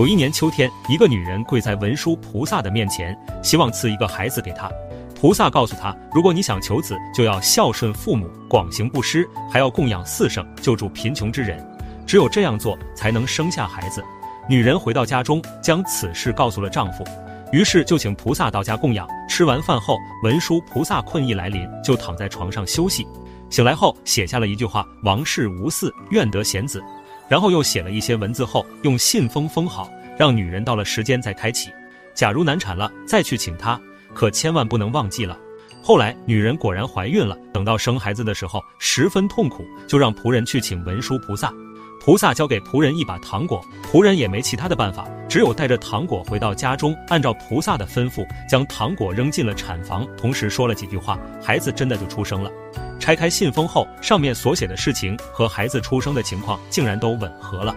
有一年秋天，一个女人跪在文殊菩萨的面前，希望赐一个孩子给她。菩萨告诉她，如果你想求子，就要孝顺父母，广行布施，还要供养四圣，救助贫穷之人。只有这样做，才能生下孩子。女人回到家中，将此事告诉了丈夫，于是就请菩萨到家供养。吃完饭后，文殊菩萨困意来临，就躺在床上休息。醒来后，写下了一句话：“王氏无嗣，愿得贤子。”然后又写了一些文字后，用信封封好，让女人到了时间再开启。假如难产了，再去请他，可千万不能忘记了。后来女人果然怀孕了，等到生孩子的时候，十分痛苦，就让仆人去请文殊菩萨。菩萨交给仆人一把糖果，仆人也没其他的办法，只有带着糖果回到家中，按照菩萨的吩咐，将糖果扔进了产房，同时说了几句话，孩子真的就出生了。拆开信封后，上面所写的事情和孩子出生的情况竟然都吻合了。